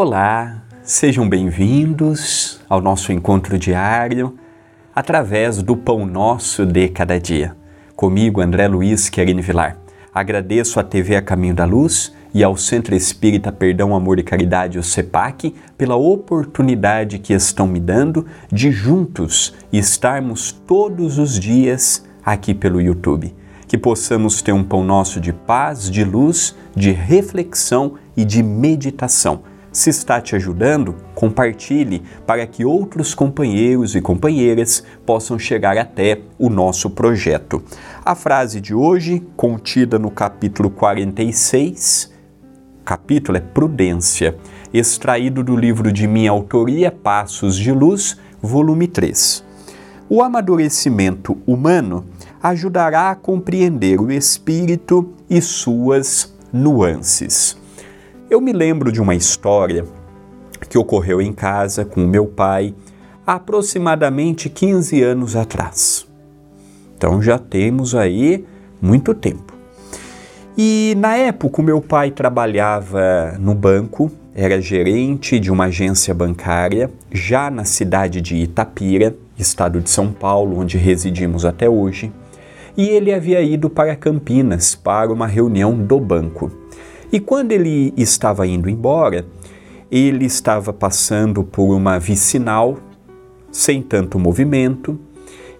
Olá, sejam bem-vindos ao nosso encontro diário através do Pão Nosso de Cada Dia. Comigo, André Luiz Querini Vilar. Agradeço à TV A Caminho da Luz e ao Centro Espírita Perdão, Amor e Caridade, o CEPAC, pela oportunidade que estão me dando de juntos estarmos todos os dias aqui pelo YouTube. Que possamos ter um pão nosso de paz, de luz, de reflexão e de meditação se está te ajudando, compartilhe para que outros companheiros e companheiras possam chegar até o nosso projeto. A frase de hoje, contida no capítulo 46, capítulo é Prudência, extraído do livro de minha autoria Passos de Luz, volume 3. O amadurecimento humano ajudará a compreender o espírito e suas nuances. Eu me lembro de uma história que ocorreu em casa com meu pai há aproximadamente 15 anos atrás. Então já temos aí muito tempo. E na época o meu pai trabalhava no banco, era gerente de uma agência bancária, já na cidade de Itapira, estado de São Paulo, onde residimos até hoje. E ele havia ido para Campinas para uma reunião do banco. E quando ele estava indo embora, ele estava passando por uma vicinal sem tanto movimento,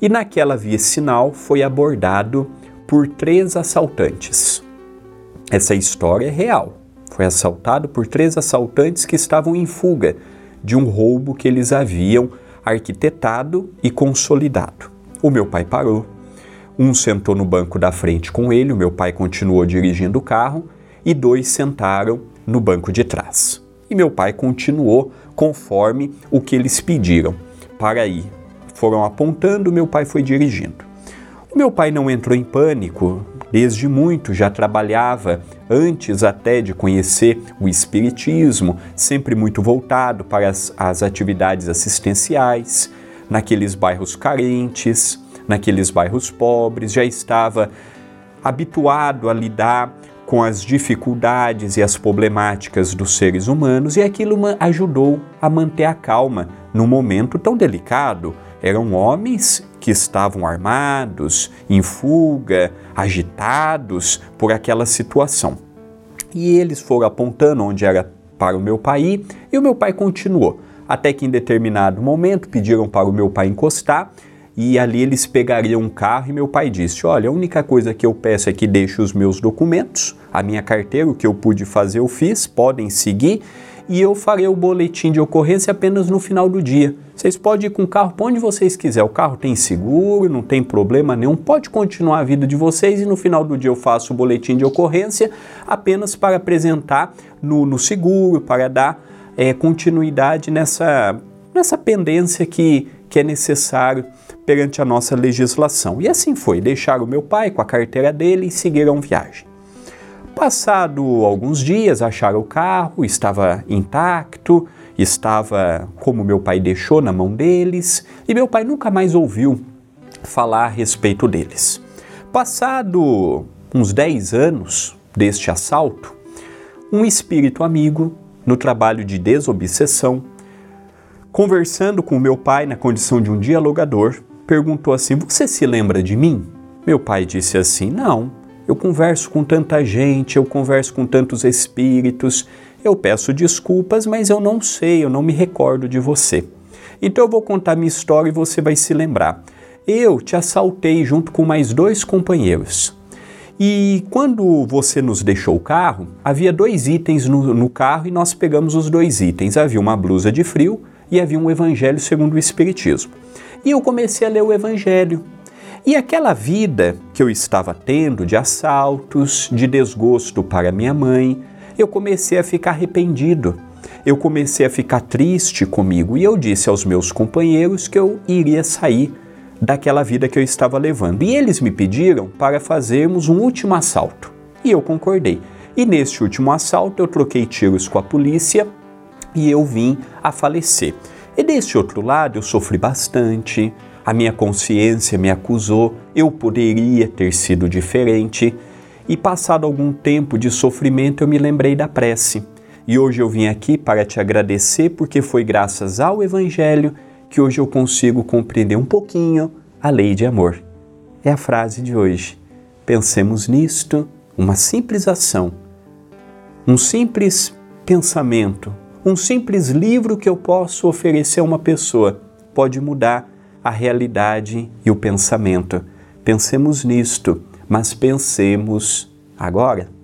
e naquela vicinal foi abordado por três assaltantes. Essa história é real. Foi assaltado por três assaltantes que estavam em fuga de um roubo que eles haviam arquitetado e consolidado. O meu pai parou. Um sentou no banco da frente com ele, o meu pai continuou dirigindo o carro e dois sentaram no banco de trás. E meu pai continuou conforme o que eles pediram para ir. Foram apontando, meu pai foi dirigindo. O meu pai não entrou em pânico, desde muito já trabalhava, antes até de conhecer o Espiritismo, sempre muito voltado para as, as atividades assistenciais, naqueles bairros carentes, naqueles bairros pobres, já estava habituado a lidar com as dificuldades e as problemáticas dos seres humanos e aquilo ajudou a manter a calma num momento tão delicado. Eram homens que estavam armados, em fuga, agitados por aquela situação. E eles foram apontando onde era para o meu pai e o meu pai continuou. Até que em determinado momento pediram para o meu pai encostar e ali eles pegariam um carro e meu pai disse: Olha, a única coisa que eu peço é que deixe os meus documentos, a minha carteira, o que eu pude fazer eu fiz, podem seguir e eu farei o boletim de ocorrência apenas no final do dia. Vocês podem ir com o carro para onde vocês quiserem. O carro tem seguro, não tem problema nenhum. Pode continuar a vida de vocês e no final do dia eu faço o boletim de ocorrência apenas para apresentar no, no seguro, para dar é, continuidade nessa, nessa pendência que, que é necessário perante a nossa legislação. E assim foi, deixaram meu pai com a carteira dele e seguiram viagem. Passado alguns dias, acharam o carro, estava intacto, estava como meu pai deixou na mão deles, e meu pai nunca mais ouviu falar a respeito deles. Passado uns 10 anos deste assalto, um espírito amigo, no trabalho de desobsessão, conversando com meu pai na condição de um dialogador, perguntou assim: Você se lembra de mim? Meu pai disse assim: Não, eu converso com tanta gente, eu converso com tantos espíritos, eu peço desculpas, mas eu não sei, eu não me recordo de você. Então eu vou contar minha história e você vai se lembrar. Eu te assaltei junto com mais dois companheiros. E quando você nos deixou o carro, havia dois itens no, no, carro e nós pegamos os dois itens. Havia uma blusa de frio e havia um evangelho segundo o Espiritismo. E eu comecei a ler o Evangelho. E aquela vida que eu estava tendo de assaltos, de desgosto para minha mãe, eu comecei a ficar arrependido. Eu comecei a ficar triste comigo e eu disse aos meus companheiros que eu iria sair daquela vida que eu estava levando. E eles me pediram para fazermos um último assalto. E eu concordei. E nesse último assalto eu troquei tiros com a polícia e eu vim a falecer. E desse outro lado eu sofri bastante, a minha consciência me acusou, eu poderia ter sido diferente. E passado algum tempo de sofrimento eu me lembrei da prece. E hoje eu vim aqui para te agradecer porque foi graças ao Evangelho que hoje eu consigo compreender um pouquinho a lei de amor. É a frase de hoje. Pensemos nisto, uma simples ação, um simples pensamento, um simples livro que eu posso oferecer a uma pessoa pode mudar a realidade e o pensamento. Pensemos nisto, mas pensemos agora.